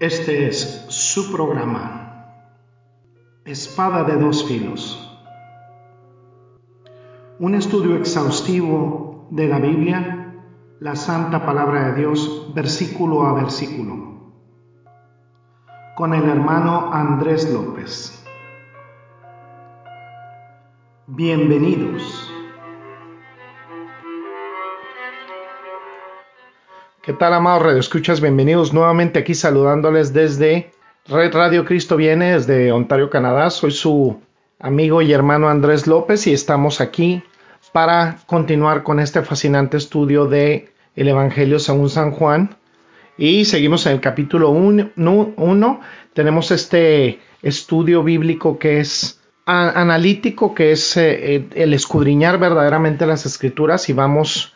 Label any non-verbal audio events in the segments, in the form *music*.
Este es su programa, Espada de dos filos. Un estudio exhaustivo de la Biblia, la Santa Palabra de Dios, versículo a versículo, con el hermano Andrés López. Bienvenidos. ¿Qué tal, amados Radio Escuchas? Bienvenidos nuevamente aquí saludándoles desde Red Radio Cristo Viene, desde Ontario, Canadá. Soy su amigo y hermano Andrés López y estamos aquí para continuar con este fascinante estudio de el Evangelio según San Juan. Y seguimos en el capítulo 1. Tenemos este estudio bíblico que es analítico, que es eh, el escudriñar verdaderamente las escrituras y vamos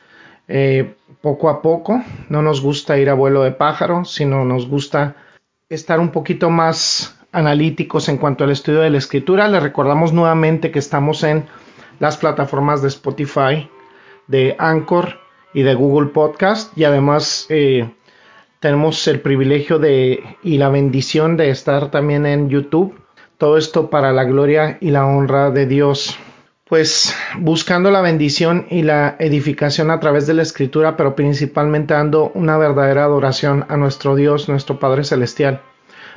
eh, poco a poco. No nos gusta ir a vuelo de pájaro, sino nos gusta estar un poquito más analíticos en cuanto al estudio de la escritura. Les recordamos nuevamente que estamos en las plataformas de Spotify, de Anchor y de Google Podcast y además eh, tenemos el privilegio de y la bendición de estar también en YouTube. Todo esto para la gloria y la honra de Dios pues buscando la bendición y la edificación a través de la escritura, pero principalmente dando una verdadera adoración a nuestro Dios, nuestro Padre Celestial.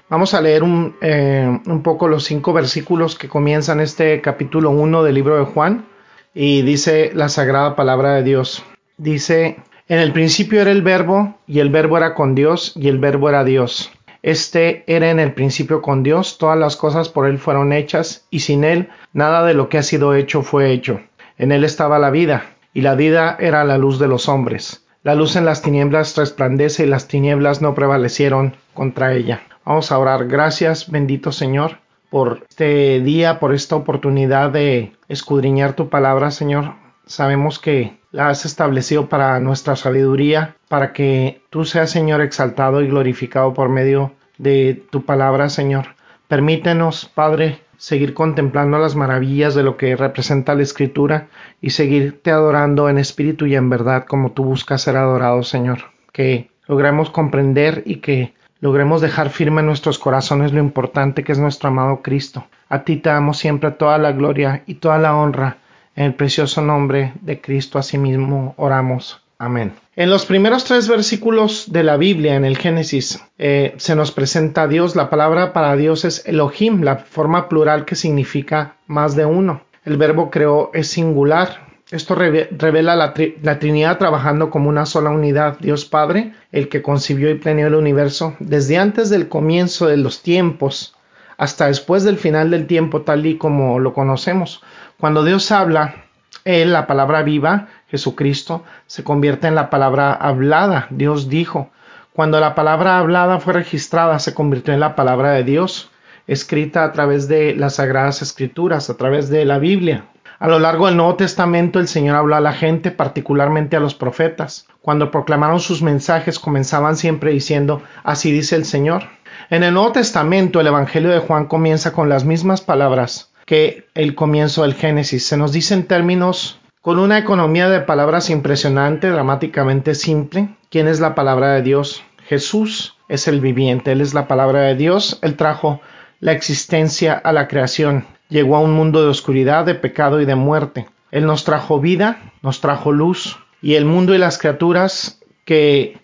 Vamos a leer un, eh, un poco los cinco versículos que comienzan este capítulo 1 del libro de Juan y dice la sagrada palabra de Dios. Dice, en el principio era el verbo y el verbo era con Dios y el verbo era Dios. Este era en el principio con Dios, todas las cosas por Él fueron hechas, y sin Él nada de lo que ha sido hecho fue hecho. En Él estaba la vida, y la vida era la luz de los hombres. La luz en las tinieblas resplandece y las tinieblas no prevalecieron contra ella. Vamos a orar. Gracias, bendito Señor, por este día, por esta oportunidad de escudriñar tu palabra, Señor. Sabemos que la has establecido para nuestra sabiduría, para que tú seas, Señor, exaltado y glorificado por medio de tu palabra, Señor. Permítenos, Padre, seguir contemplando las maravillas de lo que representa la Escritura y seguirte adorando en espíritu y en verdad como tú buscas ser adorado, Señor. Que logremos comprender y que logremos dejar firme en nuestros corazones lo importante que es nuestro amado Cristo. A ti te damos siempre toda la gloria y toda la honra en el precioso nombre de Cristo asimismo oramos. Amén. En los primeros tres versículos de la Biblia, en el Génesis, eh, se nos presenta a Dios. La palabra para Dios es Elohim, la forma plural que significa más de uno. El verbo creó es singular. Esto revela la, la, Trinidad trabajando como una sola unidad. Dios Padre, el que concibió y planeó el universo, desde antes del comienzo de los tiempos hasta después del final del tiempo tal y como lo conocemos. Cuando Dios habla, Él, la palabra viva, Jesucristo, se convierte en la palabra hablada. Dios dijo. Cuando la palabra hablada fue registrada, se convirtió en la palabra de Dios, escrita a través de las sagradas escrituras, a través de la Biblia. A lo largo del Nuevo Testamento el Señor habló a la gente, particularmente a los profetas. Cuando proclamaron sus mensajes comenzaban siempre diciendo, así dice el Señor. En el Nuevo Testamento el Evangelio de Juan comienza con las mismas palabras que el comienzo del Génesis. Se nos dice en términos con una economía de palabras impresionante, dramáticamente simple. ¿Quién es la palabra de Dios? Jesús es el viviente, Él es la palabra de Dios, Él trajo la existencia a la creación, llegó a un mundo de oscuridad, de pecado y de muerte. Él nos trajo vida, nos trajo luz, y el mundo y las criaturas que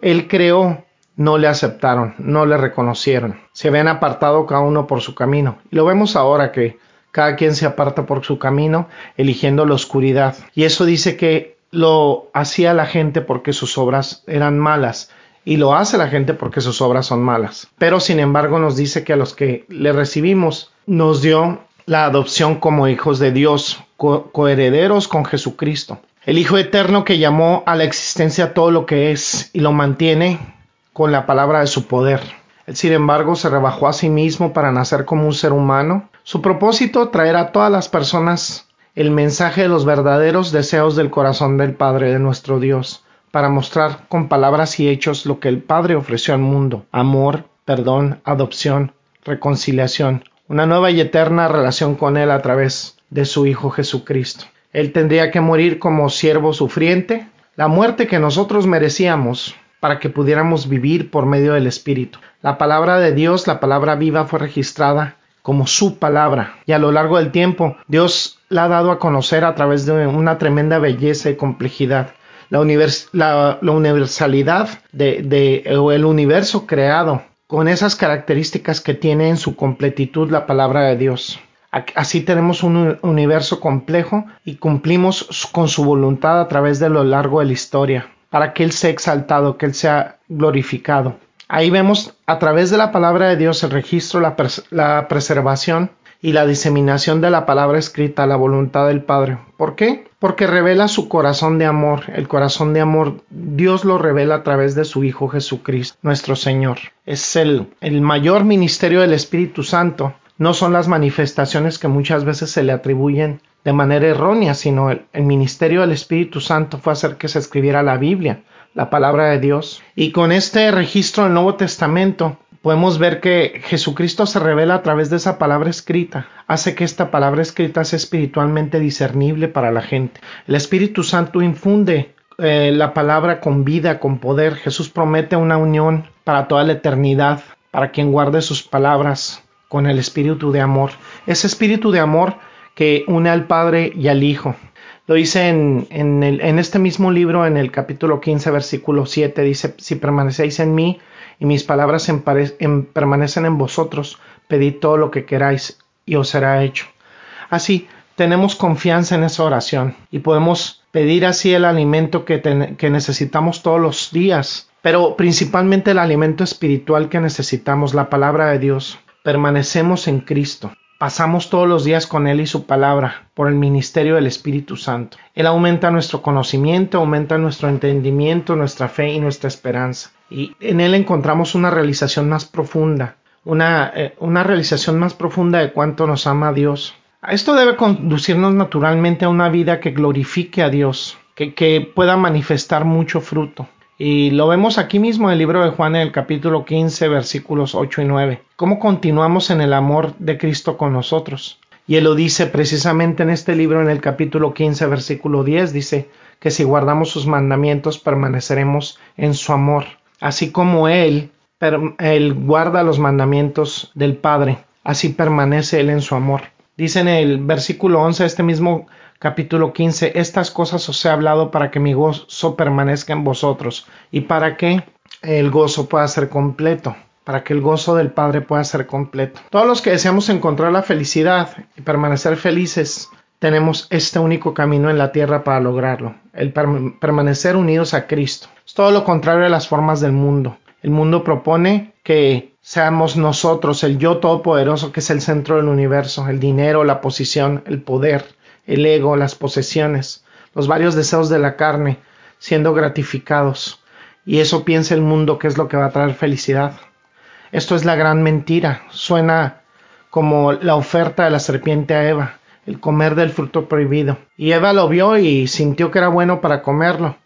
Él creó no le aceptaron, no le reconocieron, se habían apartado cada uno por su camino. Y lo vemos ahora que cada quien se aparta por su camino, eligiendo la oscuridad. Y eso dice que lo hacía la gente porque sus obras eran malas. Y lo hace la gente porque sus obras son malas. Pero sin embargo nos dice que a los que le recibimos nos dio la adopción como hijos de Dios, coherederos con Jesucristo. El Hijo Eterno que llamó a la existencia todo lo que es y lo mantiene con la palabra de su poder. Sin embargo, se rebajó a sí mismo para nacer como un ser humano. Su propósito, traer a todas las personas el mensaje de los verdaderos deseos del corazón del Padre de nuestro Dios, para mostrar con palabras y hechos lo que el Padre ofreció al mundo, amor, perdón, adopción, reconciliación, una nueva y eterna relación con Él a través de su Hijo Jesucristo. Él tendría que morir como siervo sufriente, la muerte que nosotros merecíamos, para que pudiéramos vivir por medio del Espíritu. La palabra de Dios, la palabra viva, fue registrada como su palabra y a lo largo del tiempo Dios la ha dado a conocer a través de una tremenda belleza y complejidad. La, universalidad de, de, o el universo creado con esas características que tiene en su completitud la palabra de Dios. Así tenemos un universo complejo y cumplimos con su voluntad a través de lo largo de la historia, para que Él sea exaltado, que Él sea glorificado. Ahí vemos a través de la palabra de Dios el registro, la, preservación y la diseminación de la palabra escrita, la voluntad del Padre. ¿Por qué? Porque revela su corazón de amor. El corazón de amor Dios lo revela a través de su Hijo Jesucristo, nuestro Señor. Es el, el mayor ministerio del Espíritu Santo no son las manifestaciones que muchas veces se le atribuyen de manera errónea, sino el, ministerio del Espíritu Santo fue hacer que se escribiera la Biblia, la palabra de Dios. Y con este registro del Nuevo Testamento podemos ver que Jesucristo se revela a través de esa palabra escrita, hace que esta palabra escrita sea espiritualmente discernible para la gente. El Espíritu Santo infunde eh, la palabra con vida, con poder. Jesús promete una unión para toda la eternidad, para quien guarde sus palabras con el espíritu de amor. Ese espíritu de amor que une al Padre y al Hijo. Lo dice en, en, este mismo libro, en el capítulo 15, versículo 7, dice, si permanecéis en mí y mis palabras en, permanecen en vosotros, pedid todo lo que queráis y os será hecho. Así, tenemos confianza en esa oración y podemos pedir así el alimento que, que necesitamos todos los días, pero principalmente el alimento espiritual que necesitamos, la palabra de Dios permanecemos en Cristo. Pasamos todos los días con Él y su palabra por el ministerio del Espíritu Santo. Él aumenta nuestro conocimiento, aumenta nuestro entendimiento, nuestra fe y nuestra esperanza. Y en Él encontramos una realización más profunda, una, eh, realización más profunda de cuánto nos ama Dios. Esto debe conducirnos naturalmente a una vida que glorifique a Dios, que pueda manifestar mucho fruto. Y lo vemos aquí mismo en el libro de Juan en el capítulo 15 versículos 8 y 9. Cómo continuamos en el amor de Cristo con nosotros. Y él lo dice precisamente en este libro en el capítulo 15 versículo 10 dice que si guardamos sus mandamientos permaneceremos en su amor. Así como él, guarda los mandamientos del Padre, así permanece él en su amor. Dice en el versículo 11 este mismo capítulo 15, estas cosas os he hablado para que mi gozo permanezca en vosotros y para que el gozo pueda ser completo, para que el gozo del Padre pueda ser completo. Todos los que deseamos encontrar la felicidad y permanecer felices, tenemos este único camino en la tierra para lograrlo, el permanecer unidos a Cristo. Es todo lo contrario a las formas del mundo. El mundo propone que seamos nosotros, el yo todopoderoso que es el centro del universo, el dinero, la posición, el poder, el ego, las posesiones, los varios deseos de la carne siendo gratificados. Y eso piensa el mundo que es lo que va a traer felicidad. Esto es la gran mentira. Suena como la oferta de la serpiente a Eva, el comer del fruto prohibido. Y Eva lo vio y sintió que era bueno para comerlo.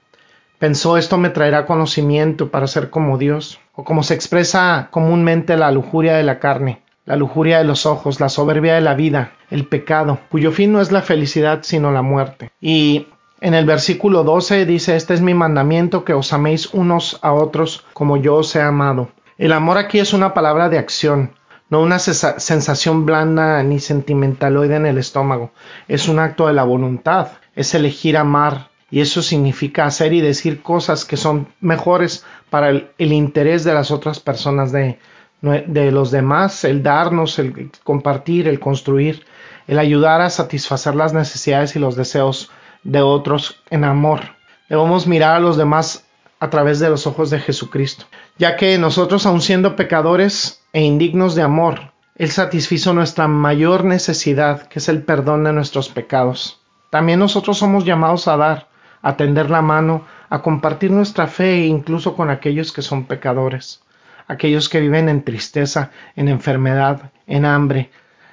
Pensó esto me traerá conocimiento para ser como Dios, o como se expresa comúnmente la lujuria de la carne la lujuria de los ojos, la soberbia de la vida, el pecado, cuyo fin no es la felicidad sino la muerte. Y en el versículo 12 dice, este es mi mandamiento, que os améis unos a otros como yo os he amado. El amor aquí es una palabra de acción, no una sensación blanda ni sentimentaloide en el estómago. Es un acto de la voluntad, es elegir amar, y eso significa hacer y decir cosas que son mejores para el, el interés de las otras personas de, de los demás, el darnos, el compartir, el construir, el ayudar a satisfacer las necesidades y los deseos de otros en amor. Debemos mirar a los demás a través de los ojos de Jesucristo, ya que nosotros, aun siendo pecadores e indignos de amor, Él satisfizo nuestra mayor necesidad, que es el perdón de nuestros pecados. También nosotros somos llamados a dar, a tender la mano, a compartir nuestra fe incluso con aquellos que son pecadores aquellos que viven en tristeza, en enfermedad, en hambre,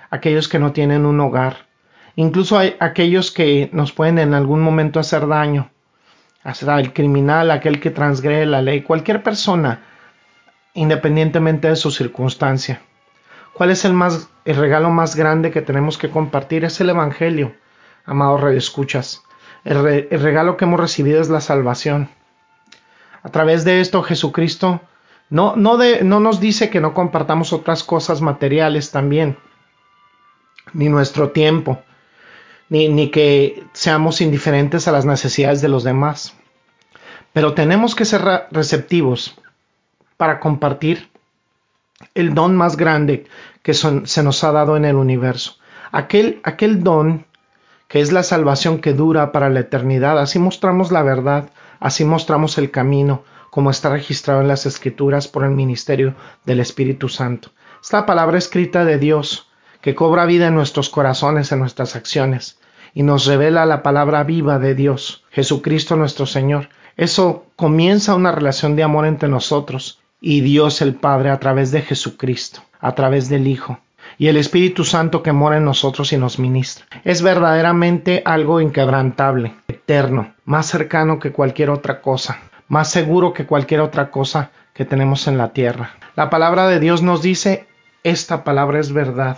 aquellos que no tienen un hogar, incluso hay aquellos que nos pueden en algún momento hacer daño, hasta el criminal, aquel que transgrede la ley, cualquier persona, independientemente de su circunstancia. ¿Cuál es el, más, el regalo más grande que tenemos que compartir? Es el Evangelio, amados redescuchas. El, el regalo que hemos recibido es la salvación. A través de esto Jesucristo no, no, nos dice que no compartamos otras cosas materiales también, ni nuestro tiempo, ni, que seamos indiferentes a las necesidades de los demás. Pero tenemos que ser receptivos para compartir el don más grande que se nos ha dado en el universo. Aquel don que es la salvación que dura para la eternidad. Así mostramos la verdad, así mostramos el camino, como está registrado en las Escrituras por el ministerio del Espíritu Santo. Esta palabra escrita de Dios, que cobra vida en nuestros corazones, en nuestras acciones, y nos revela la palabra viva de Dios, Jesucristo nuestro Señor. Eso comienza una relación de amor entre nosotros y Dios el Padre a través de Jesucristo, a través del Hijo y el Espíritu Santo que mora en nosotros y nos ministra. Es verdaderamente algo inquebrantable, eterno, más cercano que cualquier otra cosa, más seguro que cualquier otra cosa que tenemos en la tierra. La palabra de Dios nos dice, esta palabra es verdad,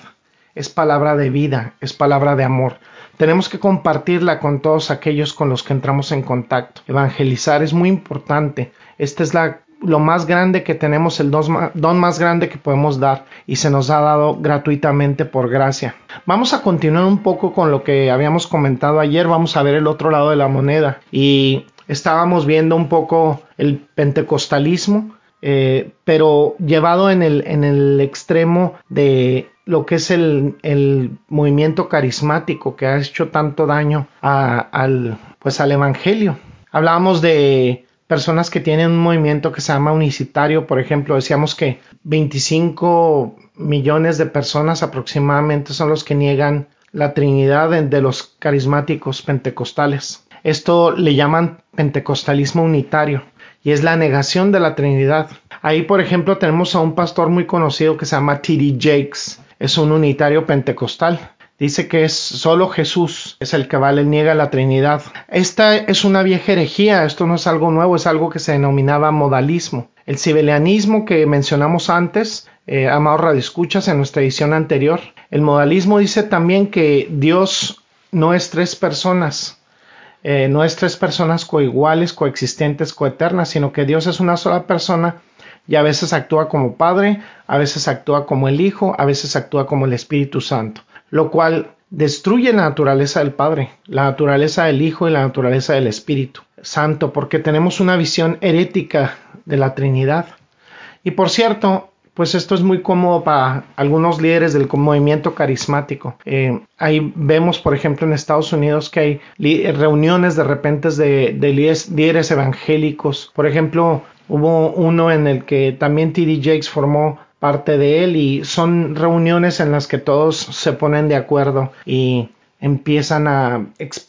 es palabra de vida, es palabra de amor. Tenemos que compartirla con todos aquellos con los que entramos en contacto. Evangelizar es muy importante. Esta es la lo más grande que tenemos, el don más grande que podemos dar y se nos ha dado gratuitamente por gracia. Vamos a continuar un poco con lo que habíamos comentado ayer, vamos a ver el otro lado de la moneda y estábamos viendo un poco el pentecostalismo, eh, pero llevado en el, en el extremo de lo que es el, el, movimiento carismático que ha hecho tanto daño al, pues al evangelio. Hablábamos de personas que tienen un movimiento que se llama unicitario, por ejemplo, decíamos que 25 millones de personas aproximadamente son los que niegan la Trinidad de los carismáticos pentecostales. Esto le llaman pentecostalismo unitario y es la negación de la Trinidad. Ahí, por ejemplo, tenemos a un pastor muy conocido que se llama T.D. Jakes. Es un unitario pentecostal dice que es solo Jesús es el que vale, niega la Trinidad. Esta es una vieja herejía, esto no es algo nuevo, es algo que se denominaba modalismo. El sibelianismo que mencionamos antes, eh, amado escuchas en nuestra edición anterior, el modalismo dice también que Dios no es tres personas, eh, no es tres personas coiguales, coexistentes, coeternas, sino que Dios es una sola persona y a veces actúa como Padre, a veces actúa como el Hijo, a veces actúa como el Espíritu Santo lo cual destruye la naturaleza del Padre, la naturaleza del Hijo y la naturaleza del Espíritu Santo, porque tenemos una visión herética de la Trinidad. Y por cierto, pues esto es muy cómodo para algunos líderes del movimiento carismático. Eh, ahí vemos, por ejemplo, en Estados Unidos que hay reuniones de repente de, de líderes evangélicos. Por ejemplo, hubo uno en el que también T.D. Jakes formó parte de él y son reuniones en las que todos se ponen de acuerdo y empiezan a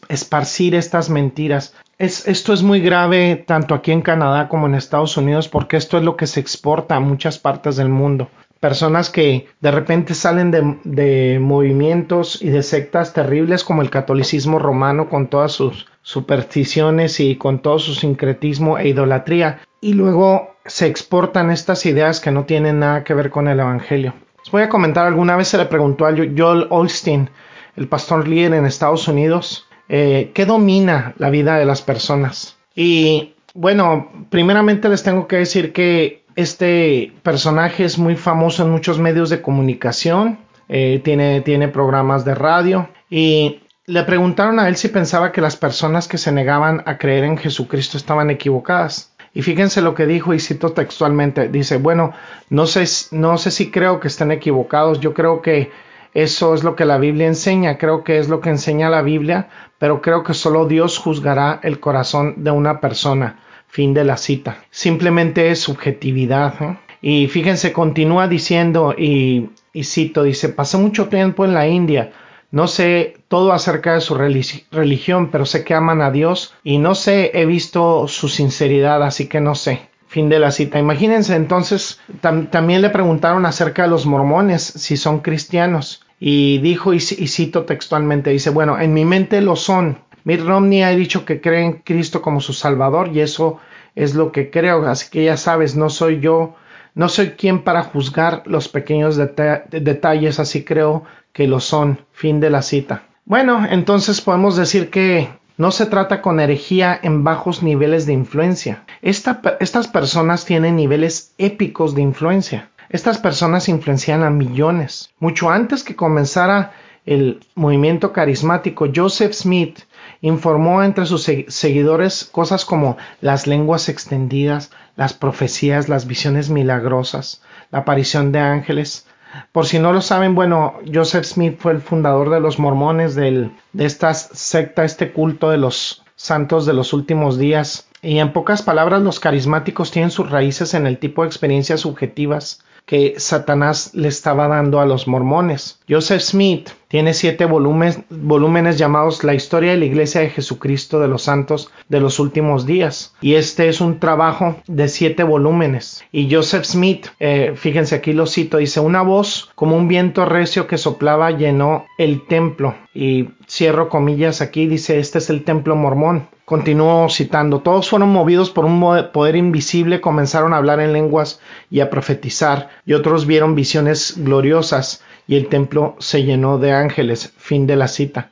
esparcir estas mentiras. Es, esto es muy grave tanto aquí en Canadá como en Estados Unidos porque esto es lo que se exporta a muchas partes del mundo. Personas que de repente salen de, de movimientos y de sectas terribles como el catolicismo romano con todas sus supersticiones y con todo su sincretismo e idolatría y luego se exportan estas ideas que no tienen nada que ver con el Evangelio. Les voy a comentar, alguna vez se le preguntó a Joel Olstein, el pastor líder en Estados Unidos, eh, ¿qué domina la vida de las personas? Y bueno, primeramente les tengo que decir que este personaje es muy famoso en muchos medios de comunicación, eh, tiene, tiene programas de radio y le preguntaron a él si pensaba que las personas que se negaban a creer en Jesucristo estaban equivocadas. Y fíjense lo que dijo y cito textualmente. Dice, bueno, no sé, no sé si creo que estén equivocados. Yo creo que eso es lo que la Biblia enseña. Creo que es lo que enseña la Biblia. Pero creo que solo Dios juzgará el corazón de una persona. Fin de la cita. Simplemente es subjetividad. Y fíjense, continúa diciendo y, y cito, dice, pasé mucho tiempo en la India no sé todo acerca de su religión, pero sé que aman a Dios y no sé, he visto su sinceridad, así que no sé. Fin de la cita. Imagínense entonces, también le preguntaron acerca de los mormones, si son cristianos. Y dijo, y, cito textualmente, dice, bueno, en mi mente lo son. Mitt Romney ha dicho que cree en Cristo como su Salvador y eso es lo que creo. Así que ya sabes, no soy yo, no soy quien para juzgar los pequeños detalles, así creo que lo son. Fin de la cita. Bueno, entonces podemos decir que no se trata con herejía en bajos niveles de influencia. estas personas tienen niveles épicos de influencia. Estas personas influencian a millones. Mucho antes que comenzara el movimiento carismático, Joseph Smith informó entre sus seguidores cosas como las lenguas extendidas, las profecías, las visiones milagrosas, la aparición de ángeles. Por si no lo saben, bueno, Joseph Smith fue el fundador de los mormones, de esta secta, este culto de los santos de los últimos días. Y en pocas palabras, los carismáticos tienen sus raíces en el tipo de experiencias subjetivas que Satanás le estaba dando a los mormones. Joseph Smith tiene siete volúmenes, llamados La historia de la Iglesia de Jesucristo de los Santos de los últimos días. Y este es un trabajo de siete volúmenes. Y Joseph Smith, eh, fíjense aquí lo cito, dice, una voz como un viento recio que soplaba llenó el templo. Y cierro comillas aquí, dice, este es el templo mormón. Continúo citando, todos fueron movidos por un poder invisible, comenzaron a hablar en lenguas y a profetizar, y otros vieron visiones gloriosas, y el templo se llenó de ángeles. Fin de la cita.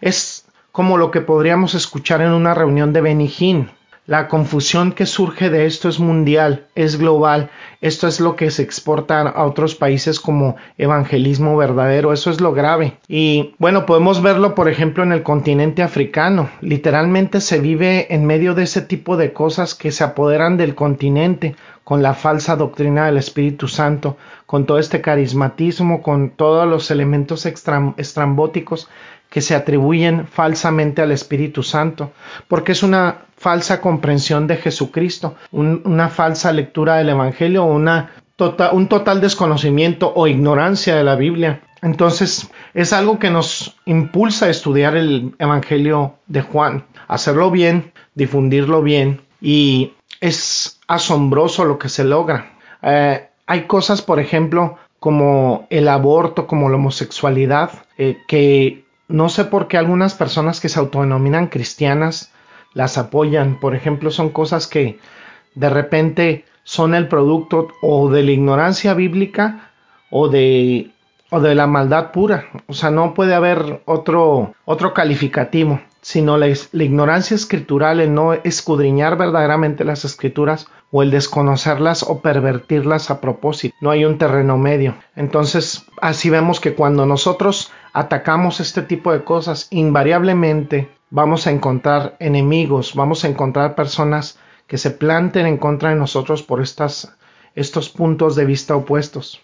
Es como lo que podríamos escuchar en una reunión de Benijín. La confusión que surge de esto es mundial, es global. Esto es lo que se exporta a otros países como evangelismo verdadero. Eso es lo grave. Y bueno, podemos verlo, por ejemplo, en el continente africano. Literalmente se vive en medio de ese tipo de cosas que se apoderan del continente con la falsa doctrina del Espíritu Santo, con todo este carismatismo, con todos los elementos estrambóticos que se atribuyen falsamente al Espíritu Santo, porque es una falsa comprensión de Jesucristo, una falsa lectura del Evangelio, una tota-, un total desconocimiento o ignorancia de la Biblia. Entonces es algo que nos impulsa a estudiar el Evangelio de Juan, hacerlo bien, difundirlo bien y es asombroso lo que se logra. Eh, hay cosas, por ejemplo, como el aborto, como la homosexualidad, eh, que no sé por qué algunas personas que se autodenominan cristianas las apoyan. Por ejemplo, son cosas que de repente son el producto o de la ignorancia bíblica o de o de la maldad pura. O sea, no puede haber otro otro calificativo, sino la, la ignorancia escritural, el no escudriñar verdaderamente las escrituras o el desconocerlas o pervertirlas a propósito. No hay un terreno medio. Entonces, así vemos que cuando nosotros atacamos este tipo de cosas, invariablemente vamos a encontrar enemigos, vamos a encontrar personas que se planten en contra de nosotros por estas, estos puntos de vista opuestos.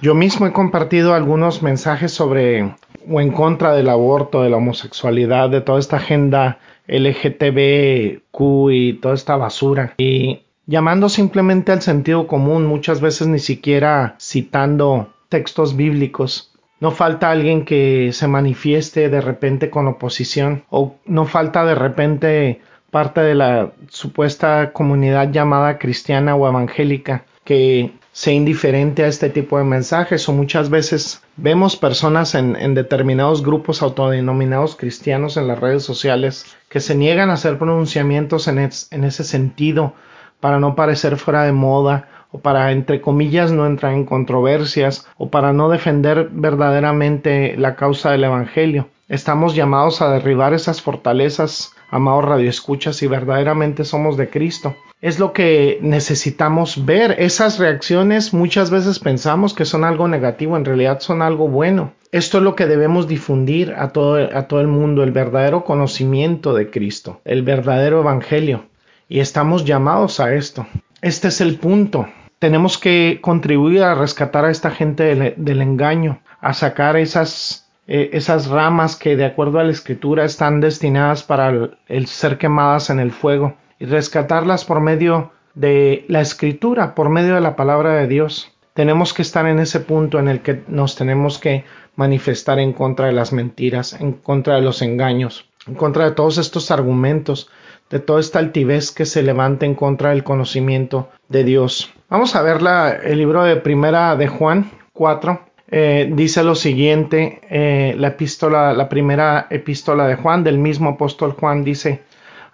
Yo mismo he compartido algunos mensajes sobre o en contra del aborto, de la homosexualidad, de toda esta agenda LGTBQ y toda esta basura. Y llamando simplemente al sentido común, muchas veces ni siquiera citando textos bíblicos. No falta alguien que se manifieste de repente con oposición o no falta de repente parte de la supuesta comunidad llamada cristiana o evangélica que sea indiferente a este tipo de mensajes o muchas veces vemos personas en, determinados grupos autodenominados cristianos en las redes sociales que se niegan a hacer pronunciamientos en, ese sentido para no parecer fuera de moda o para, entre comillas, no entrar en controversias o para no defender verdaderamente la causa del Evangelio. Estamos llamados a derribar esas fortalezas, amados radioescuchas, y verdaderamente somos de Cristo. Es lo que necesitamos ver. Esas reacciones muchas veces pensamos que son algo negativo, en realidad son algo bueno. Esto es lo que debemos difundir a todo, a todo el mundo, el verdadero conocimiento de Cristo, el verdadero Evangelio. Y estamos llamados a esto. Este es el punto. Tenemos que contribuir a rescatar a esta gente del, engaño, a sacar esas, eh, esas ramas que de acuerdo a la escritura están destinadas para ser quemadas en el fuego y rescatarlas por medio de la escritura, por medio de la palabra de Dios. Tenemos que estar en ese punto en el que nos tenemos que manifestar en contra de las mentiras, en contra de los engaños, en contra de todos estos argumentos de toda esta altivez que se levanta en contra del conocimiento de Dios. Vamos a ver el libro de primera de Juan 4. Eh, dice lo siguiente, eh, la epístola, la primera epístola de Juan, del mismo apóstol Juan, dice,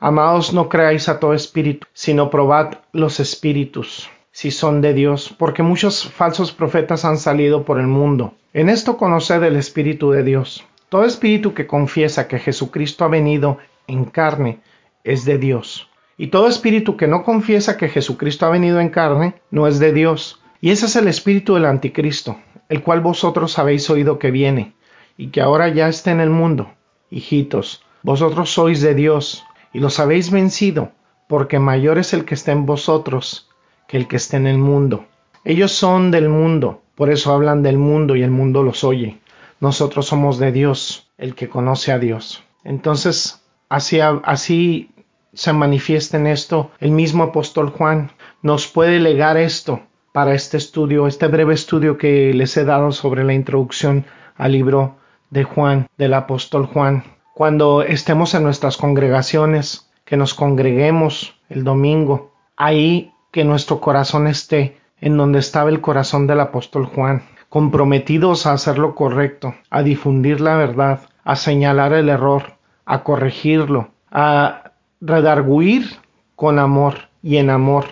Amados, no creáis a todo espíritu, sino probad los espíritus, si son de Dios, porque muchos falsos profetas han salido por el mundo. En esto conoced el espíritu de Dios. Todo espíritu que confiesa que Jesucristo ha venido en carne es de Dios. Y todo espíritu que no confiesa que Jesucristo ha venido en carne no es de Dios. Y ese es el espíritu del anticristo, el cual vosotros habéis oído que viene, y que ahora ya está en el mundo. Hijitos, vosotros sois de Dios, y los habéis vencido, porque mayor es el que está en vosotros que el que está en el mundo. Ellos son del mundo, por eso hablan del mundo y el mundo los oye. Nosotros somos de Dios, el que conoce a Dios. Entonces, así, así se manifiesta en esto el mismo apóstol Juan. Nos puede legar esto para este estudio, este breve estudio que les he dado sobre la introducción al libro de Juan, del apóstol Juan. Cuando estemos en nuestras congregaciones, que nos congreguemos el domingo, ahí que nuestro corazón esté en donde estaba el corazón del apóstol Juan, comprometidos a hacer lo correcto, a difundir la verdad, a señalar el error, a corregirlo, a redarguir con amor y en amor.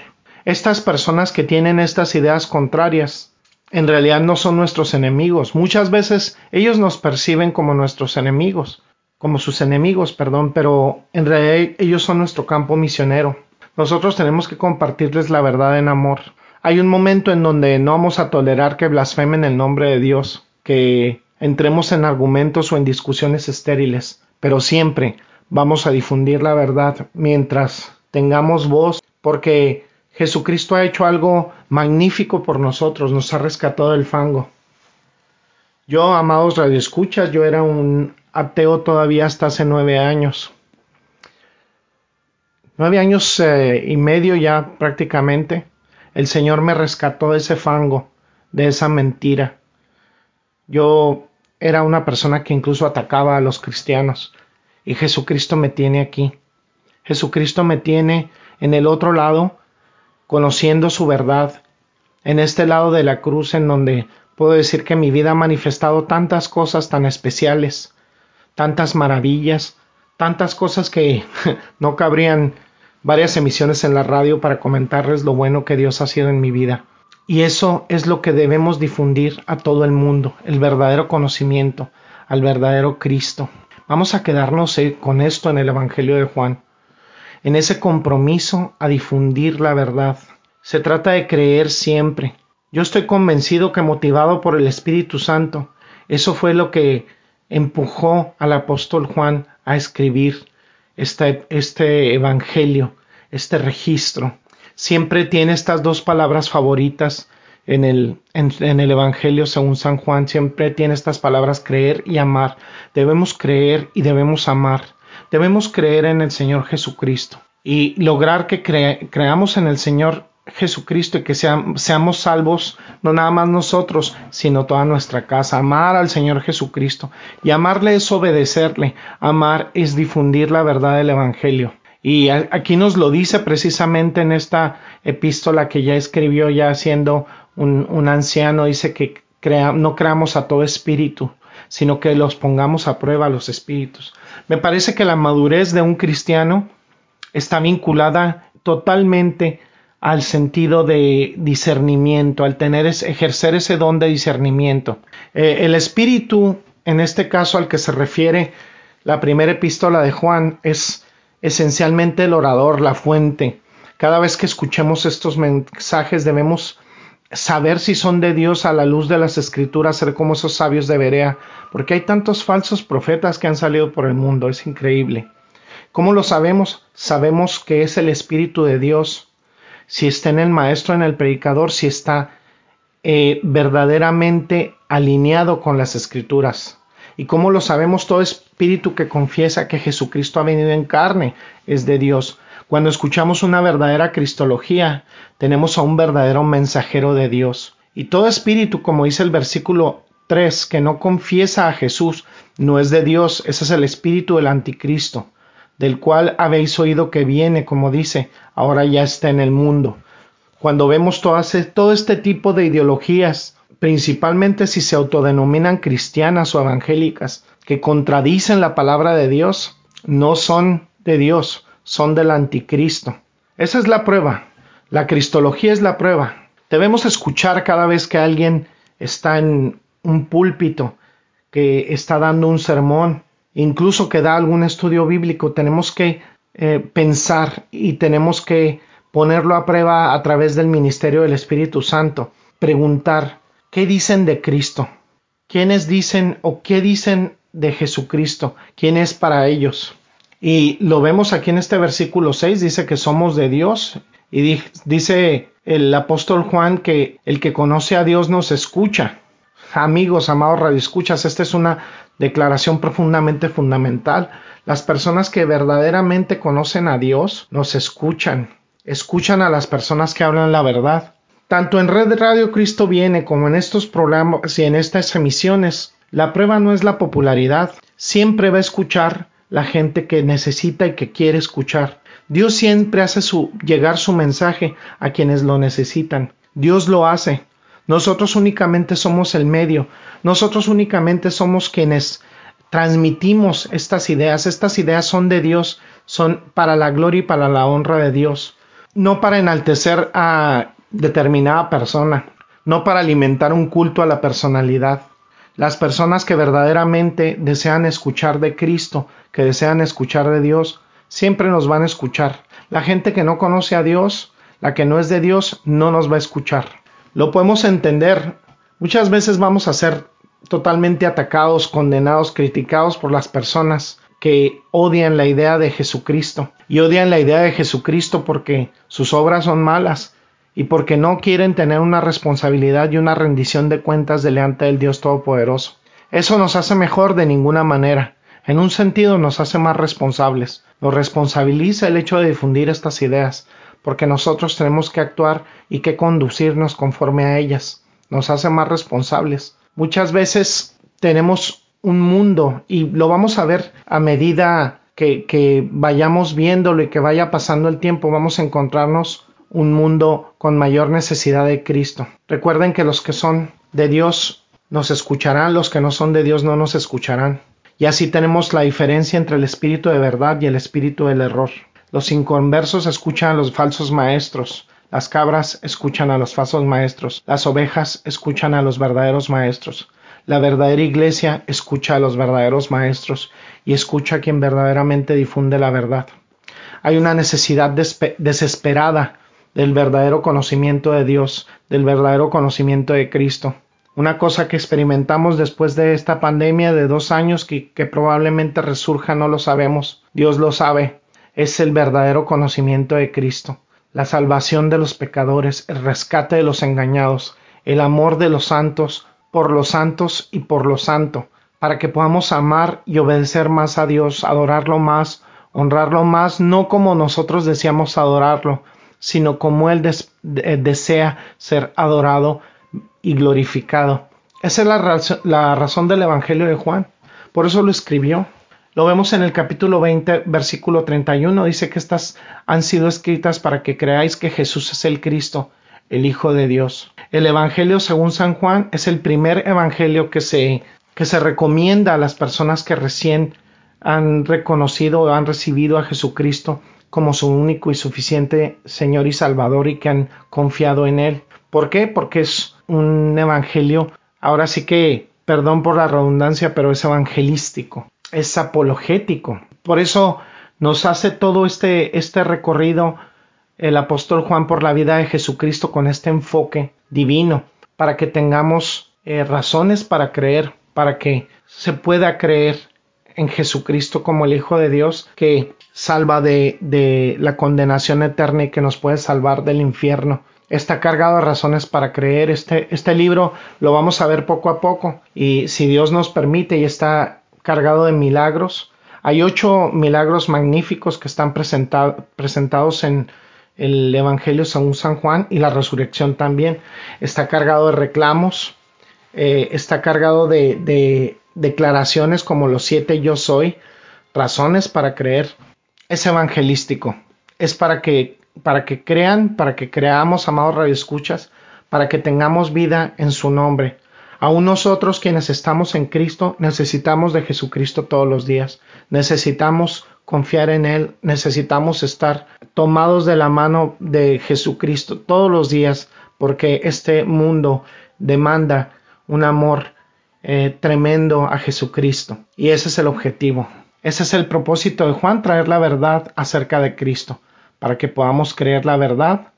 Estas personas que tienen estas ideas contrarias en realidad no son nuestros enemigos. Muchas veces ellos nos perciben como nuestros enemigos, como sus enemigos, perdón, pero en realidad ellos son nuestro campo misionero. Nosotros tenemos que compartirles la verdad en amor. Hay un momento en donde no vamos a tolerar que blasfemen el nombre de Dios, que entremos en argumentos o en discusiones estériles, pero siempre vamos a difundir la verdad mientras tengamos voz, porque Jesucristo ha hecho algo magnífico por nosotros, nos ha rescatado del fango. Yo, amados radioescuchas, yo era un ateo todavía hasta hace nueve años. Nueve años eh, y medio ya prácticamente el Señor me rescató de ese fango, de esa mentira. Yo era una persona que incluso atacaba a los cristianos y Jesucristo me tiene aquí. Jesucristo me tiene en el otro lado, conociendo su verdad, en este lado de la cruz en donde puedo decir que mi vida ha manifestado tantas cosas tan especiales, tantas maravillas, tantas cosas que *laughs* no cabrían varias emisiones en la radio para comentarles lo bueno que Dios ha sido en mi vida. Y eso es lo que debemos difundir a todo el mundo, el verdadero conocimiento, al verdadero Cristo. Vamos a quedarnos eh, con esto en el Evangelio de Juan, en ese compromiso a difundir la verdad. Se trata de creer siempre. Yo estoy convencido que motivado por el Espíritu Santo, eso fue lo que empujó al apóstol Juan a escribir este, este Evangelio, este registro. Siempre tiene estas dos palabras favoritas en el, en, el Evangelio según San Juan, siempre tiene estas palabras creer y amar. Debemos creer y debemos amar. Debemos creer en el Señor Jesucristo y lograr que creamos en el Señor Jesucristo y que seamos salvos, no nada más nosotros, sino toda nuestra casa. Amar al Señor Jesucristo. Y amarle es obedecerle. Amar es difundir la verdad del Evangelio. Y aquí nos lo dice precisamente en esta epístola que ya escribió ya siendo un, anciano, dice que no creamos a todo espíritu, sino que los pongamos a prueba los espíritus. Me parece que la madurez de un cristiano está vinculada totalmente al sentido de discernimiento, al tener ejercer ese don de discernimiento. Eh, el espíritu, en este caso al que se refiere la primera epístola de Juan, es esencialmente el orador, la fuente. Cada vez que escuchemos estos mensajes debemos saber si son de Dios a la luz de las escrituras, ser como esos sabios de Berea, porque hay tantos falsos profetas que han salido por el mundo, es increíble. ¿Cómo lo sabemos? Sabemos que es el Espíritu de Dios si está en el maestro, en el predicador, si está eh, verdaderamente alineado con las escrituras. Y como lo sabemos, todo espíritu que confiesa que Jesucristo ha venido en carne es de Dios. Cuando escuchamos una verdadera cristología, tenemos a un verdadero mensajero de Dios. Y todo espíritu, como dice el versículo 3, que no confiesa a Jesús, no es de Dios, ese es el espíritu del anticristo del cual habéis oído que viene, como dice, ahora ya está en el mundo. Cuando vemos todo este tipo de ideologías, principalmente si se autodenominan cristianas o evangélicas, que contradicen la palabra de Dios, no son de Dios, son del anticristo. Esa es la prueba. La cristología es la prueba. Debemos escuchar cada vez que alguien está en un púlpito, que está dando un sermón, incluso que da algún estudio bíblico, tenemos que eh, pensar y tenemos que ponerlo a prueba a través del ministerio del Espíritu Santo, preguntar, ¿qué dicen de Cristo? ¿Quiénes dicen o qué dicen de Jesucristo? ¿Quién es para ellos? Y lo vemos aquí en este versículo 6, dice que somos de Dios y dice el apóstol Juan que el que conoce a Dios nos escucha. Amigos, amados radioescuchas, esta es una declaración profundamente fundamental. Las personas que verdaderamente conocen a Dios nos escuchan, escuchan a las personas que hablan la verdad. Tanto en Red Radio Cristo viene como en estos programas y en estas emisiones, la prueba no es la popularidad, siempre va a escuchar la gente que necesita y que quiere escuchar. Dios siempre hace su, llegar su mensaje a quienes lo necesitan. Dios lo hace. Nosotros únicamente somos el medio. Nosotros únicamente somos quienes transmitimos estas ideas. Estas ideas son de Dios, son para la gloria y para la honra de Dios. No para enaltecer a determinada persona, no para alimentar un culto a la personalidad. Las personas que verdaderamente desean escuchar de Cristo, que desean escuchar de Dios, siempre nos van a escuchar. La gente que no conoce a Dios, la que no es de Dios, no nos va a escuchar. Lo podemos entender. Muchas veces vamos a ser totalmente atacados, condenados, criticados por las personas que odian la idea de Jesucristo. Y odian la idea de Jesucristo porque sus obras son malas y porque no quieren tener una responsabilidad y una rendición de cuentas delante del Dios Todopoderoso. Eso nos hace mejor de ninguna manera. En un sentido nos hace más responsables. Nos responsabiliza el hecho de difundir estas ideas, porque nosotros tenemos que actuar y que conducirnos conforme a ellas. Nos hace más responsables. Muchas veces tenemos un mundo y lo vamos a ver a medida que, que vayamos viéndolo y que vaya pasando el tiempo, vamos a encontrarnos un mundo con mayor necesidad de Cristo. Recuerden que los que son de Dios nos escucharán, los que no son de Dios no nos escucharán. Y así tenemos la diferencia entre el espíritu de verdad y el espíritu del error. Los inconversos escuchan a los falsos maestros, las cabras escuchan a los falsos maestros, las ovejas escuchan a los verdaderos maestros. La verdadera iglesia escucha a los verdaderos maestros y escucha a quien verdaderamente difunde la verdad. Hay una necesidad desesperada del verdadero conocimiento de Dios, del verdadero conocimiento de Cristo. Una cosa que experimentamos después de esta pandemia de dos años que, que probablemente resurja no lo sabemos. Dios lo sabe. Es el verdadero conocimiento de Cristo, la salvación de los pecadores, el rescate de los engañados, el amor de los santos, por los santos y por lo santo, para que podamos amar y obedecer más a Dios, adorarlo más, honrarlo más, no como nosotros deseamos adorarlo, sino como Él desea ser adorado y glorificado. Esa es la, razón del Evangelio de Juan. Por eso lo escribió. Lo vemos en el capítulo 20, versículo 31. Dice que estas han sido escritas para que creáis que Jesús es el Cristo, el Hijo de Dios. El Evangelio según San Juan es el primer Evangelio que se, que se recomienda a las personas que recién han reconocido o han recibido a Jesucristo como su único y suficiente Señor y Salvador y que han confiado en Él. ¿Por qué? Porque es un evangelio, ahora sí que, perdón por la redundancia, pero es evangelístico, es apologético. Por eso nos hace todo este, este recorrido el apóstol Juan por la vida de Jesucristo con este enfoque divino, para que tengamos eh, razones para creer, para que se pueda creer en Jesucristo como el Hijo de Dios que salva de, de la condenación eterna y que nos puede salvar del infierno está cargado de razones para creer. Este, este libro lo vamos a ver poco a poco y si Dios nos permite y está cargado de milagros. Hay ocho milagros magníficos que están presentados en el Evangelio según San Juan y la resurrección también. Está cargado de reclamos, eh, está cargado de, de declaraciones como los siete yo soy, razones para creer. Es evangelístico, es para que para que crean, para que creamos, amados radioescuchas, para que tengamos vida en su nombre. Aún nosotros quienes estamos en Cristo necesitamos de Jesucristo todos los días. Necesitamos confiar en Él, necesitamos estar tomados de la mano de Jesucristo todos los días porque este mundo demanda un amor eh, tremendo a Jesucristo. Y ese es el objetivo. Ese es el propósito de Juan, traer la verdad acerca de Cristo, para que podamos creer la verdad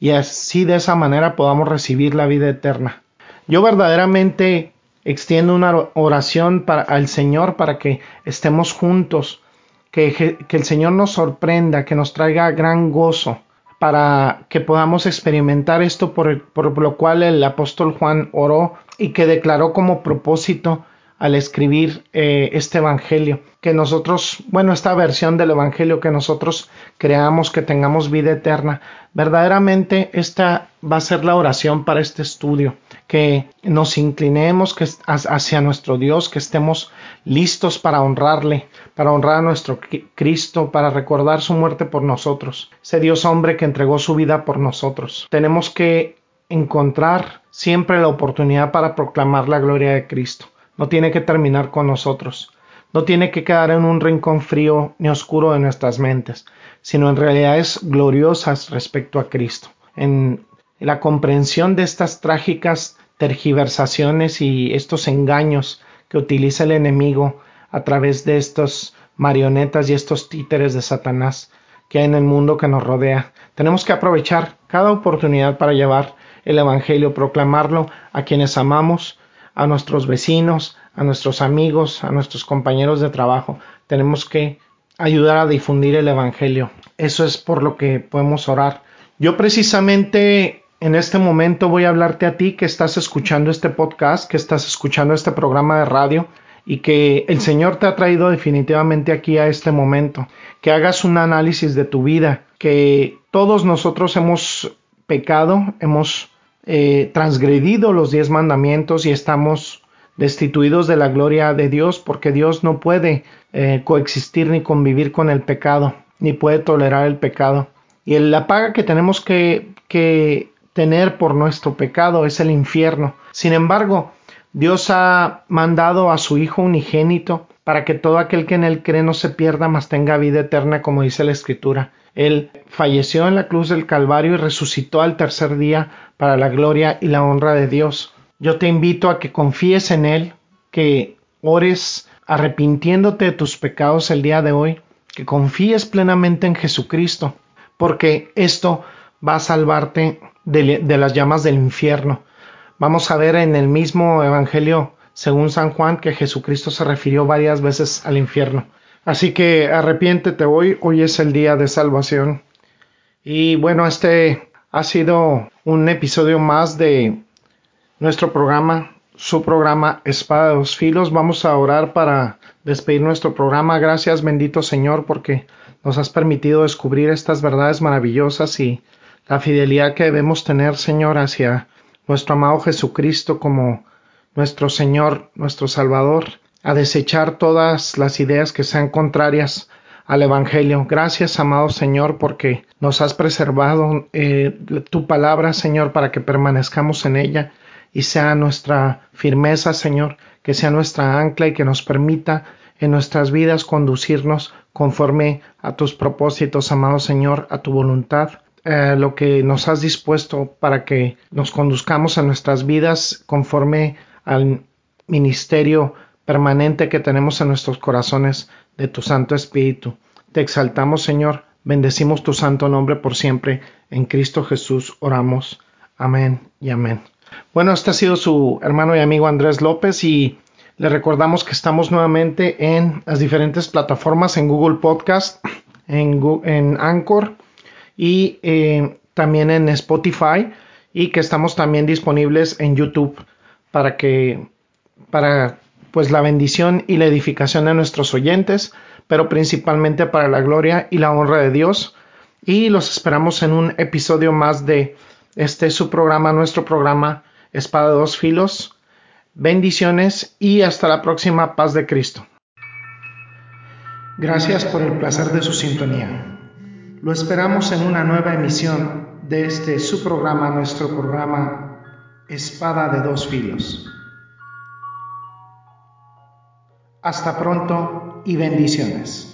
y así de esa manera podamos recibir la vida eterna. Yo verdaderamente extiendo una oración para, al Señor para que estemos juntos, que, el Señor nos sorprenda, que nos traiga gran gozo, para que podamos experimentar esto por, por, lo cual el apóstol Juan oró y que declaró como propósito al escribir eh, este Evangelio, que nosotros, bueno, esta versión del Evangelio que nosotros creamos que tengamos vida eterna, verdaderamente esta va a ser la oración para este estudio, que nos inclinemos hacia nuestro Dios, que estemos listos para honrarle, para honrar a nuestro Cristo, para recordar su muerte por nosotros, ese Dios hombre que entregó su vida por nosotros. Tenemos que encontrar siempre la oportunidad para proclamar la gloria de Cristo. No tiene que terminar con nosotros. No tiene que quedar en un rincón frío ni oscuro de nuestras mentes, sino en realidades gloriosas respecto a Cristo. En la comprensión de estas trágicas tergiversaciones y estos engaños que utiliza el enemigo a través de estos marionetas y estos títeres de Satanás que hay en el mundo que nos rodea. Tenemos que aprovechar cada oportunidad para llevar el Evangelio, proclamarlo a quienes amamos, a nuestros vecinos, a nuestros amigos, a nuestros compañeros de trabajo. Tenemos que ayudar a difundir el Evangelio. Eso es por lo que podemos orar. Yo precisamente en este momento voy a hablarte a ti que estás escuchando este podcast, que estás escuchando este programa de radio y que el Señor te ha traído definitivamente aquí a este momento, que hagas un análisis de tu vida, que todos nosotros hemos pecado, hemos eh, transgredido los diez mandamientos y estamos destituidos de la gloria de Dios porque Dios no puede eh, coexistir ni convivir con el pecado, ni puede tolerar el pecado. Y la paga que tenemos que, que tener por nuestro pecado es el infierno. Sin embargo, Dios ha mandado a su Hijo unigénito para que todo aquel que en él cree no se pierda, mas tenga vida eterna, como dice la Escritura. Él falleció en la cruz del Calvario y resucitó al tercer día para la gloria y la honra de Dios. Yo te invito a que confíes en Él, que ores arrepintiéndote de tus pecados el día de hoy, que confíes plenamente en Jesucristo, porque esto va a salvarte de, de las llamas del infierno. Vamos a ver en el mismo Evangelio según San Juan que Jesucristo se refirió varias veces al infierno. Así que arrepiéntete hoy, hoy es el día de salvación. Y bueno, este ha sido un episodio más de nuestro programa, su programa Espada de dos Filos. Vamos a orar para despedir nuestro programa. Gracias, bendito Señor, porque nos has permitido descubrir estas verdades maravillosas y la fidelidad que debemos tener, Señor, hacia nuestro amado Jesucristo como nuestro Señor, nuestro Salvador a desechar todas las ideas que sean contrarias al Evangelio. Gracias, amado Señor, porque nos has preservado eh, tu palabra, Señor, para que permanezcamos en ella y sea nuestra firmeza, Señor, que sea nuestra ancla y que nos permita en nuestras vidas conducirnos conforme a tus propósitos, amado Señor, a tu voluntad. Eh, lo que nos has dispuesto para que nos conduzcamos en nuestras vidas conforme al ministerio permanente que tenemos en nuestros corazones de tu Santo Espíritu. Te exaltamos, Señor, bendecimos tu santo nombre por siempre. En Cristo Jesús oramos. Amén y amén. Bueno, este ha sido su hermano y amigo Andrés López y le recordamos que estamos nuevamente en las diferentes plataformas, en Google Podcast, en, en Anchor y eh, también en Spotify y que estamos también disponibles en YouTube para que para pues la bendición y la edificación de nuestros oyentes, pero principalmente para la gloria y la honra de Dios. Y los esperamos en un episodio más de este su programa, nuestro programa Espada de dos filos. Bendiciones y hasta la próxima paz de Cristo. Gracias por el placer de su sintonía. Lo esperamos en una nueva emisión de este su programa, nuestro programa Espada de dos filos. Hasta pronto y bendiciones.